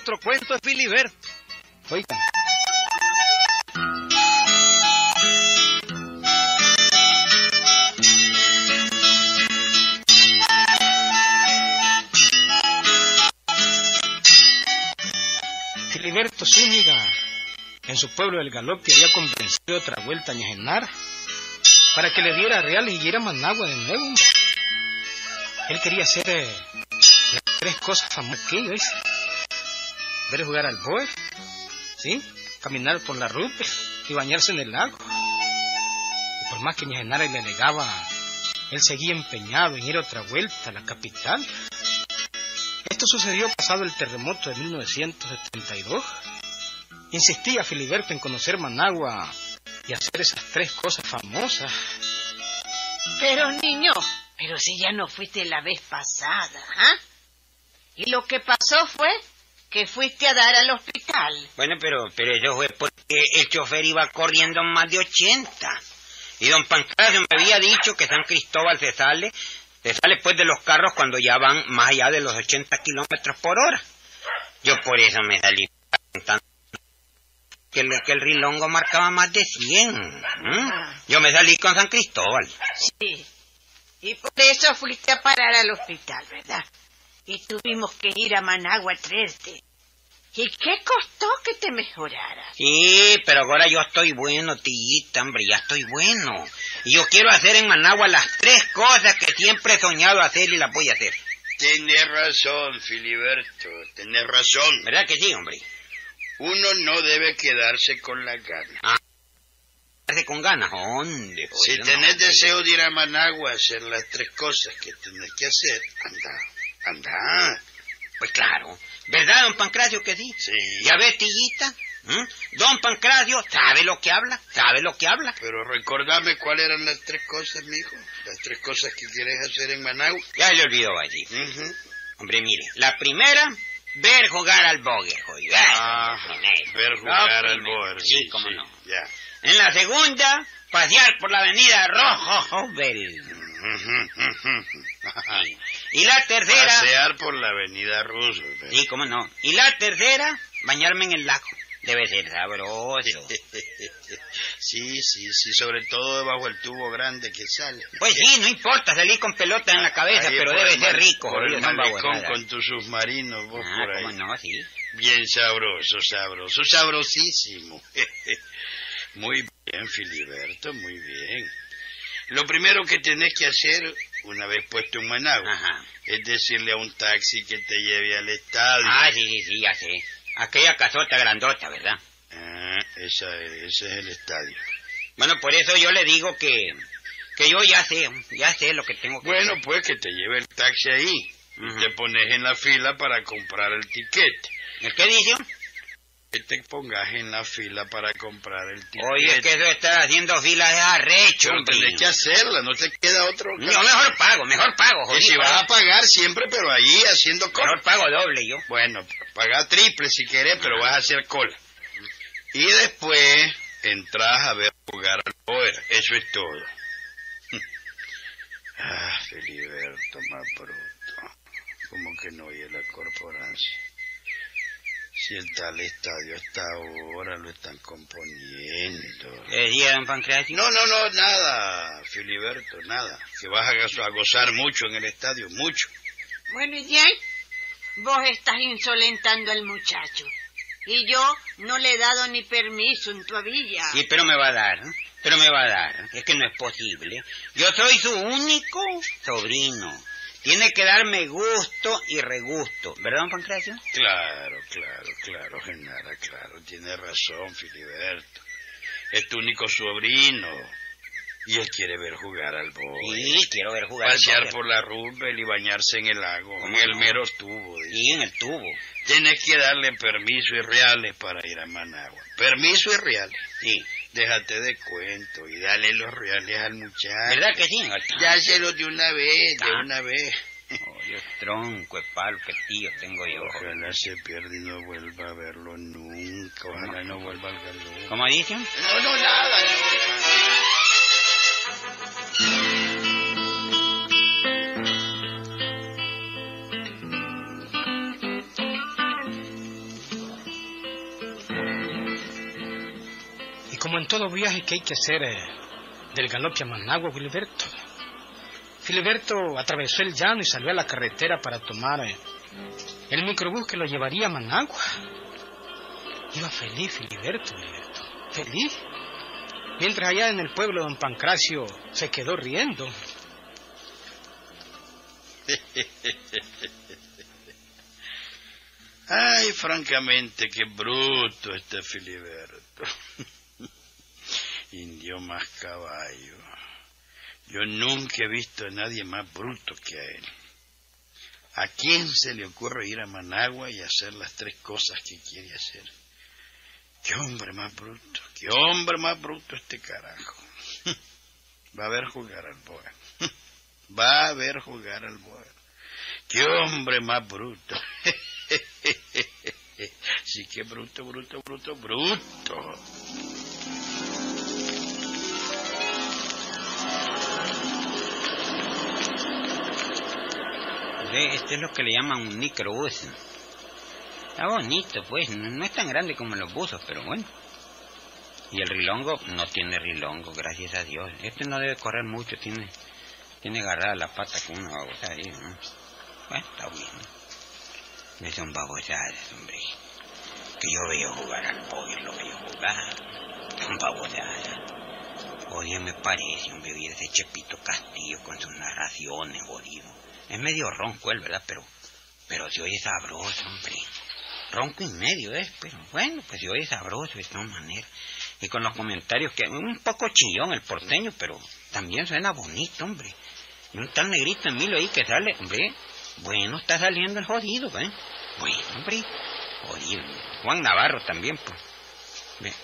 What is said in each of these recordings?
otro cuento de Filiberto. Oigan. Filiberto Zúñiga, en su pueblo del Galope, había convencido otra vuelta a Ñajenara para que le diera real y diera Managua de nuevo. Él quería hacer eh, tres cosas famosas que. Ver jugar al boer, ¿sí? Caminar por la rupe y bañarse en el lago. Y por más que Ñajenara le negaba, él seguía empeñado en ir otra vuelta a la capital. Esto sucedió pasado el terremoto de 1972. Insistía Filiberto en conocer Managua y hacer esas tres cosas famosas. Pero niño, pero si ya no fuiste la vez pasada, ¿ah? Y lo que pasó fue que fuiste a dar al hospital. Bueno, pero, pero eso fue porque el chofer iba corriendo más de 80. Y don Pancracio me había dicho que San Cristóbal se sale, se sale pues de los carros cuando ya van más allá de los 80 kilómetros por hora. Yo por eso me salí preguntando que el, que el rilongo marcaba más de 100. ¿m? Yo me salí con San Cristóbal. Sí. Y por eso fuiste a parar al hospital, ¿verdad? Y tuvimos que ir a Managua a traerte. ¿Y qué costó que te mejoraras? Sí, pero ahora yo estoy bueno, tillita, hombre, ya estoy bueno. Y yo quiero hacer en Managua las tres cosas que siempre he soñado hacer y las voy a hacer. Tenés razón, Filiberto, tenés razón. ¿Verdad que sí, hombre? Uno no debe quedarse con la gana. Hace con ganas, ¿dónde? Si Oye, tenés no. deseo de ir a Managua a hacer las tres cosas que tenés que hacer, anda, anda. Pues claro. ¿Verdad, don Pancracio, que sí? Sí. ¿Ya ves, tillita? ¿Mm? Don Pancracio sabe lo que habla, sabe lo que habla. Pero recordame cuáles eran las tres cosas, mijo. Las tres cosas que quieres hacer en Managua. Ya le olvidó allí. Ujú. Hombre, mire, la primera, ver jugar al bogue, joder. Ver jugar al boer. Sí, cómo no. Ya. En la segunda, pasear por la avenida Rojo Jovel. Y la tercera... Pasear por la avenida Roosevelt. Sí, cómo no. Y la tercera, bañarme en el lago. Debe ser sabroso. Sí, sí, sí, sobre todo debajo del tubo grande que sale. Pues sí, no importa salir con pelota en la cabeza, Ahí pero debe ser rico. Por el no malecón babonadas. con tu submarino, vos Ah, por ahí. cómo no, sí. Bien sabroso, sabroso, sabrosísimo. Muy bien, Filiberto, muy bien. Lo primero que tenés que hacer, una vez puesto en Managua, Ajá. es decirle a un taxi que te lleve al estadio. Ah, sí, sí, sí, ya sé. Aquella casota grandota, ¿verdad? Ah, esa es- ese es el estadio. Bueno, por eso yo le digo que, que yo ya sé, ya sé lo que tengo que Bueno, hacer. pues que te lleve el taxi ahí. Ujú. Te pones en la fila para comprar el tiquete. ¿El qué dice? Que te pongas en la fila para comprar el tiquete. Oye, es que eso estar haciendo filas es arrecho, hombre. que hacerla, no te queda otro. Yo mejor pago, mejor pago, Y jodido. si vas a pagar siempre, pero allí haciendo cola. Mejor pago doble yo. Bueno, paga triple si querés, pero vas a hacer cola. Y después entras a ver jugar al poder. Eso es todo. Ah, Filiberto, más bruto. Como que no oye la corporancia. Si el tal estadio hasta ahora lo están componiendo. ¿Le decía don Pancracio? No, no, no, nada, Filiberto, nada. Que vas a, go- a gozar mucho en el estadio, mucho. Bueno, y bien, vos estás insolentando al muchacho. Y yo no le he dado ni permiso en tu villa. Sí, pero me va a dar, ¿eh? pero me va a dar. Es que no es posible. Yo soy su único sobrino. Tiene que darme gusto y regusto. ¿Verdad, don Pancracio? Claro, claro, claro, Genara, claro. Tiene razón, Filiberto. Es tu único sobrino. Y él quiere ver jugar al boy. Sí, quiero ver jugar. al Pasear por la Rubel y bañarse en el lago, en ¿Cómo el mero tubo. dice. Sí, en el tubo. Tienes que darle permiso y reales para ir a Managua. Permiso y reales. Sí. Déjate de cuento y dale los reales al muchacho. ¿Verdad que sí? Dáselo de una vez, de Ah. una vez. Oye, tronco de palo que tío tengo yo. Ojalá se pierda y no vuelva a verlo nunca. Ojalá no vuelva al galón. ¿Cómo dicen? No, no, nada, no. Como en todo viaje que hay que hacer eh, del galope a Managua, Filiberto. Filiberto atravesó el llano y salió a la carretera para tomar eh, el microbús que lo llevaría a Managua. Iba feliz Filiberto, Filiberto, feliz. Mientras allá en el pueblo don Pancracio se quedó riendo. Ay, francamente, qué bruto este Filiberto. Indio más caballo. Yo nunca he visto a nadie más bruto que a él. ¿A quién se le ocurre ir a Managua y hacer las tres cosas que quiere hacer? Qué hombre más bruto, qué hombre más bruto este carajo. Va a ver jugar al boa. Va a ver jugar al boa. Qué hombre más bruto. Sí, qué bruto, bruto, bruto, bruto. Este es lo que le llaman un microbús. Está bonito, pues. No, es tan grande como los buzos, pero bueno. Y el rilongo no tiene rilongo, gracias a Dios. Este no debe correr mucho, tiene tiene agarrada la pata con una babosa ahí, ¿no? Bueno, está bien. No son babosadas, hombre. Que yo veo jugar al póker, lo veo jugar. Son babosadas. Oye, me parece, hombre, oír ese Chepito Castillo con sus narraciones, jodido. Es medio ronco él, ¿verdad? Pero, pero se oye sabroso, hombre. Ronco y medio es, pero bueno, pues se oye sabroso de todas maneras. Y con los comentarios que... Un poco chillón el porteño, pero también suena bonito, hombre. Y un tal negrito Emilio ahí que sale, hombre. Bueno, está saliendo el jodido, ¿eh? Bueno, hombre. Jodido. Juan Navarro también, pues.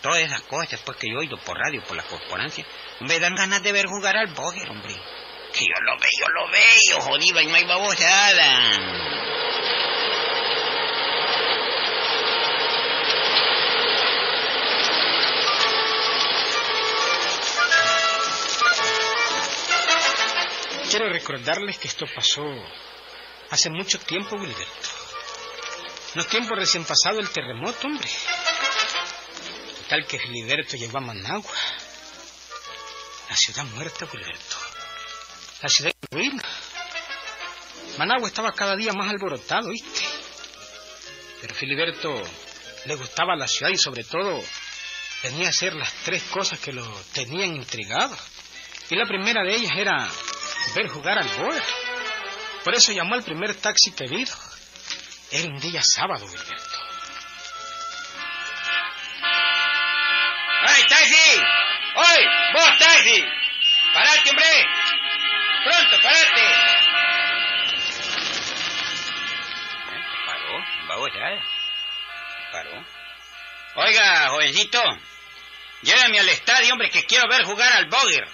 Todas esas cosas, pues, que yo oído por radio, por la corporancia, me dan ganas de ver jugar al bóger, hombre. Que yo lo veo, yo lo veo, jodido, y no hay babosada. Quiero recordarles que esto pasó hace mucho tiempo, Wilberto. Los tiempos recién pasado el terremoto, hombre. Tal que Filiberto llegó a Managua. La ciudad muerta, Wilberto. La ciudad en ruina. Managua estaba cada día más alborotado, ¿viste? Pero Filiberto le gustaba la ciudad y sobre todo tenía a hacer las tres cosas que lo tenían intrigado. Y la primera de ellas era ver jugar al boer. Por eso llamó al primer taxi que vino. Era un día sábado, Wilberto. Taxi! ¡Oye, vos, taxi! ¡Parate, hombre! ¡Pronto, parate! Paró, vamos ya. Paró. Oiga, jovencito, llévame al estadio, hombre, que quiero ver jugar al Boger.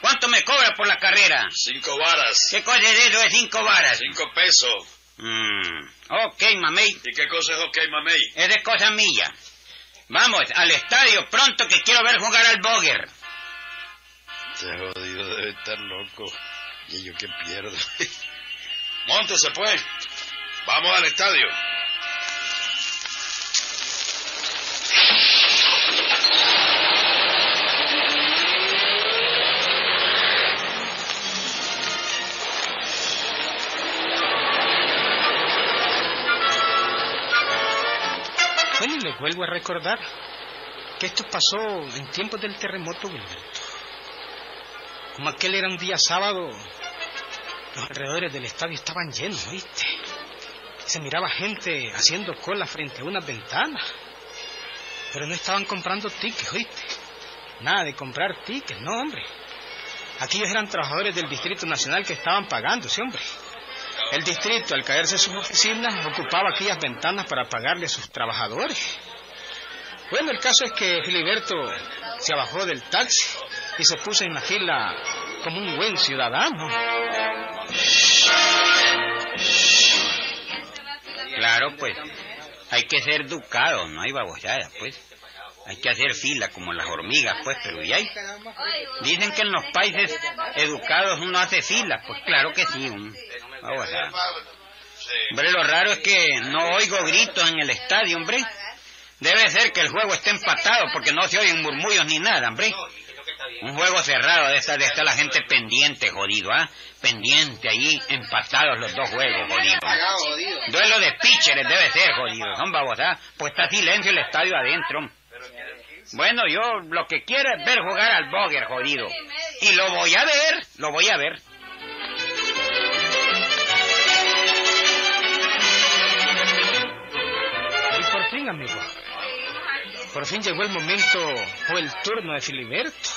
¿Cuánto me cobra por la carrera? Cinco varas. ¿Qué cosa es eso de cinco varas? Cinco pesos. Mm, ok, mamey, ¿Y qué cosa es ok, mamey? es de cosa mía. Vamos, al estadio pronto que quiero ver jugar al Boger. Este jodido debe estar loco. Y yo que pierdo. Móntese, pues. Vamos al estadio. Bueno, y les vuelvo a recordar que esto pasó en tiempos del terremoto, Wilberto. Como aquel era un día sábado, los alrededores del estadio estaban llenos, ¿viste? Se miraba gente haciendo cola frente a unas ventanas. Pero no estaban comprando tickets, ¿oíste? Nada de comprar tickets, no, hombre. Aquellos eran trabajadores del Distrito Nacional que estaban pagando, sí, hombre. El distrito, al caerse sus oficinas, ocupaba aquellas ventanas para pagarle a sus trabajadores. Bueno, el caso es que Filiberto se bajó del taxi y se puso en la fila como un buen ciudadano. Claro, pues. Hay que ser educado, no hay babosada, pues. Hay que hacer fila como las hormigas, pues, pero ya hay. Dicen que en los países educados uno hace fila, pues claro que sí. Babosada. Hombre, lo raro es que no oigo gritos en el estadio, hombre. Debe ser que el juego está empatado porque no se oyen murmullos ni nada, hombre. Un juego cerrado de esta de estar la gente pendiente, jodido, ¿ah? Pendiente allí, empatados los dos juegos, jodido. Duelo de pitchers debe ser, jodido. Son babosadas, pues está silencio el estadio adentro. Bueno, yo lo que quiero es ver jugar al Boger, jodido. Y lo voy a ver, lo voy a ver. Fin, amigo. Por fin llegó el momento o el turno de Filiberto.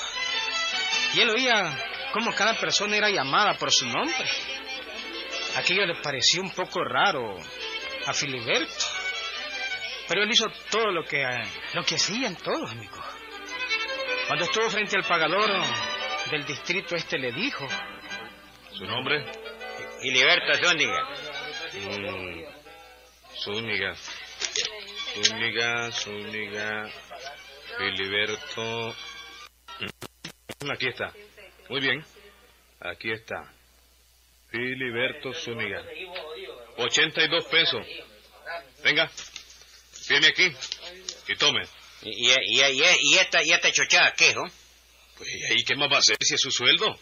Y él oía cómo cada persona era llamada por su nombre. Aquello le pareció un poco raro a Filiberto. Pero él hizo todo lo que, lo que hacían todos, amigo. Cuando estuvo frente al pagador del distrito este le dijo, ¿Su nombre? Filiberto Zúñiga. Mm, Zúñiga. Zúñiga, Zúñiga. Filiberto. Mm, Aquí está. Muy bien. Aquí está. Filiberto Zúñiga. 82 pesos. Venga. Firme aquí. Y tome. Y, y, y, esta, y esta chochada, ¿qué, jo? Pues ¿y ahí qué más va a hacer si es su sueldo?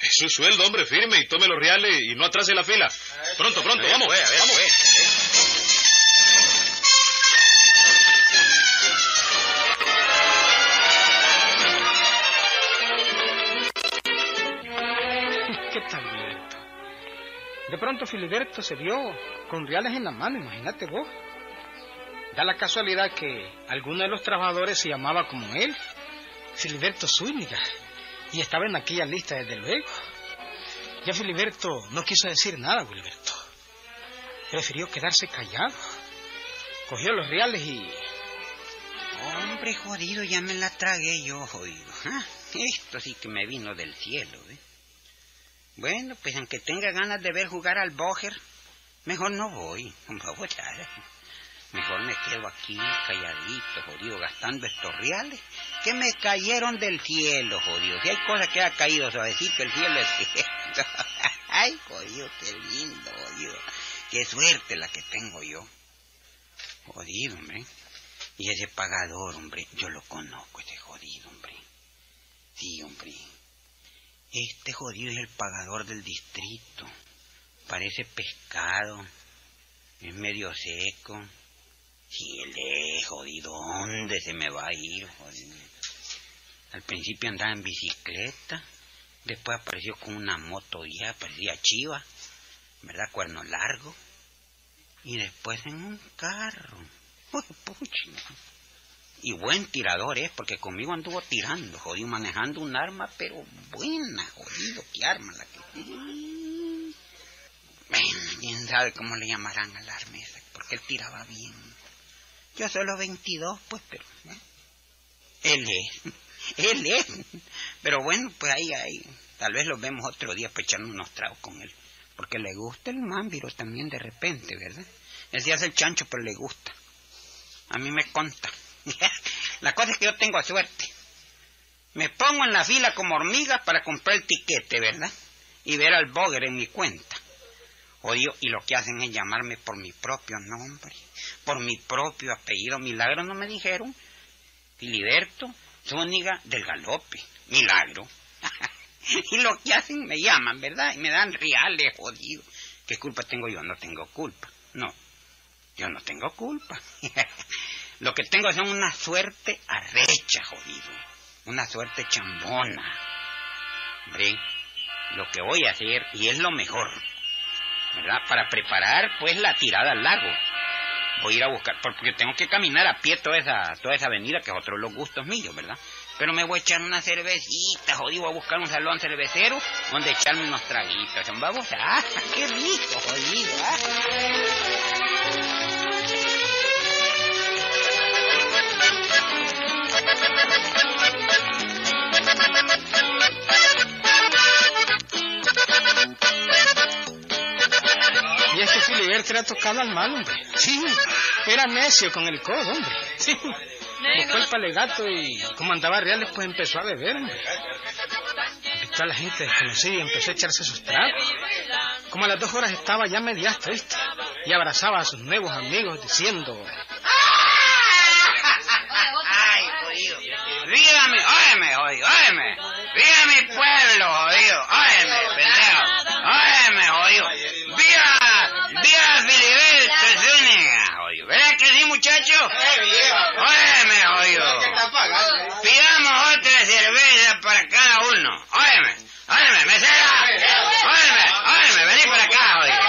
Es su sueldo, hombre, firme y tome los reales y no atrase la fila. Pronto, pronto, A ver, vamos. pues, a ver, vamos. ¿Qué tal? De pronto Filiberto se vio con reales en la mano, imagínate vos. Da la casualidad que alguno de los trabajadores se llamaba como él, Filiberto Zúñiga, y estaba en aquella lista desde luego. Ya Filiberto no quiso decir nada, Filiberto. Prefirió quedarse callado. Cogió los reales y... Hombre, jodido, ya me la tragué yo, jodido. Ah, Esto sí que me vino del cielo, ¿eh? Bueno, pues aunque tenga ganas de ver jugar al Boger, mejor no voy. No voy a- Mejor me quedo aquí calladito, jodido, gastando estos reales que me cayeron del cielo, jodido. Si hay cosas que ha caído suavecito, el cielo es cierto. Ay, jodido, qué lindo, jodido. Qué suerte la que tengo yo. Jodido, hombre. Y ese pagador, hombre, yo lo conozco, ese jodido, hombre. Sí, hombre. Este jodido es el pagador del distrito. Parece pescado. Es medio seco. Si él es jodido, ¿dónde se me va a ir, jodido? Al principio andaba en bicicleta. Después apareció con una moto ya, parecía chiva. ¿Verdad? Cuerno largo. Y después en un carro. Uy, pucha. Y buen tirador es, porque conmigo anduvo tirando, jodido, manejando un arma, pero buena, jodido, qué arma la que... Bueno, quién sabe cómo le llamarán al arma esa, porque él tiraba bien. Yo solo 22, pues, pero... ¿eh? Él es, él es. Pero bueno, pues ahí, ahí, tal vez lo vemos otro día para echarnos unos tragos con él. Porque le gusta el mámbiro también de repente, ¿verdad? Él se hace el chancho, pero le gusta. A mí me conta. La cosa es que yo tengo suerte. Me pongo en la fila como hormiga para comprar el tiquete, ¿verdad? Y ver al Boger en mi cuenta. Odio, y lo que hacen es llamarme por mi propio nombre, por mi propio apellido. Milagro no me dijeron. Filiberto Zúñiga del Galope. Milagro. y lo que hacen me llaman, ¿verdad? Y me dan reales, jodido. ¿Qué culpa tengo yo? No tengo culpa. No, yo no tengo culpa. Lo que tengo es una suerte arrecha, jodido. Una suerte chambona. Hombre, lo que voy a hacer, y es lo mejor, ¿verdad? Para preparar, pues, la tirada al lago. Voy a ir a buscar, porque tengo que caminar a pie toda esa, toda esa avenida, que es otro de los gustos míos, ¿verdad? Pero me voy a echar una cervecita, jodido, voy a buscar un salón cervecero donde echarme unos traguitos. Babos, ¡ah! ¡Qué rico, jodido! ¡ah! Este Filiberto era tocado al mal, hombre. Sí, era necio con el codo, hombre. Sí. Buscó el palegato y como andaba reales, pues empezó a beber, hombre. Invitó a la gente desconocida y empezó a echarse sus tragos. Como a las dos horas estaba ya media ¿viste? Y abrazaba a sus nuevos amigos diciendo... viva mi, óyeme, jodido, óyeme. Viva mi pueblo, jodido, muchacho? Óyeme, jodido. Pidamos otra cerveza para cada uno. Óyeme, óyeme, mesera. Óyeme, óyeme, vení para acá, jodido.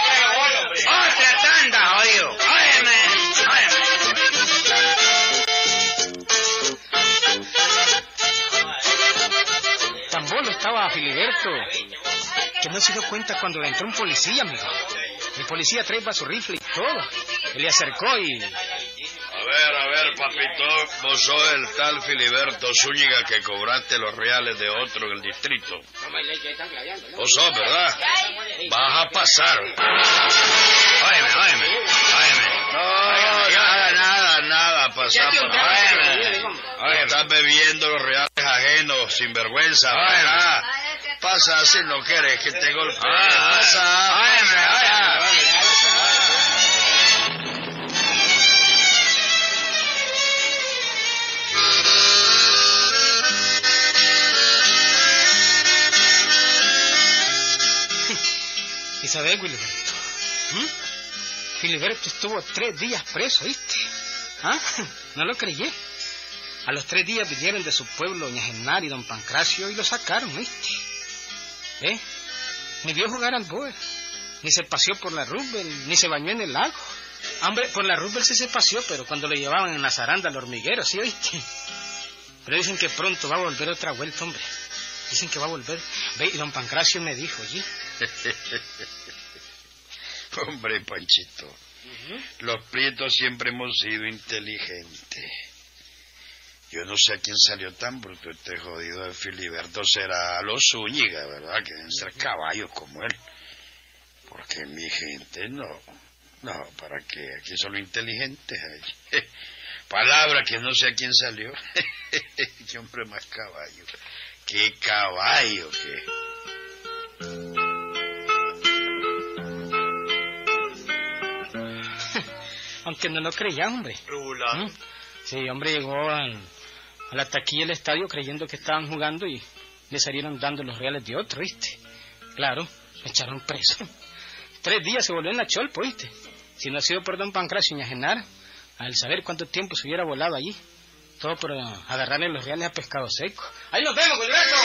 Otra tanda, jodido. Óyeme, óyeme. Tan bolo estaba Filiberto que no se dio cuenta cuando entró un policía, amigo. El policía traía su rifle y todo. Él le acercó y... vos sos el tal Filiberto Zúñiga que cobraste los reales de otro en el distrito. Vos sos, ¿verdad? Vas a pasar. Óyeme, óyeme, óyeme. No, nada, nada, nada, pasar Óyeme. Estás bebiendo los reales ajenos, sin vergüenza. Pasa si no quieres que te golpee. Ah, Pasa, óyeme, óyeme. ¿Y sabes, Filiberto? ¿Mm? Filiberto estuvo tres días preso, ¿viste? ¿Ah? No lo creyé. A los tres días vinieron de su pueblo doña Genaro y don Pancracio y lo sacaron, ¿viste? ¿Eh? Ni vio jugar al boer, ni se paseó por la Rubel, ni se bañó en el lago. Hombre, por la Rubel sí se paseó, pero cuando lo llevaban en la zaranda al hormiguero, ¿sí oíste? Pero dicen que pronto va a volver otra vuelta, hombre. Dicen que va a volver. Ve, y don Pancracio me dijo, oye, Hombre, Panchito, los prietos siempre hemos sido inteligentes. Yo no sé a quién salió tan bruto este jodido de Filiberto. Será a los Zúñiga, ¿verdad? Que deben ser caballos como él. Porque mi gente no. No, ¿para qué? Aquí son los inteligentes. Palabra que no sé a quién salió. qué hombre más caballo. Qué caballo que. Aunque no lo creía, hombre. ¿Mm? Sí, hombre, llegó al, a la taquilla del estadio creyendo que estaban jugando y le salieron dando los reales de otro, ¿viste? Claro, me echaron preso. Tres días se volvió en la cholpa, ¿viste? Si no ha sido por don Pancracio y Genara, al saber cuánto tiempo se hubiera volado allí. Todo por agarrarle los reales a pescado seco. ¡Ahí nos vemos, Gilberto!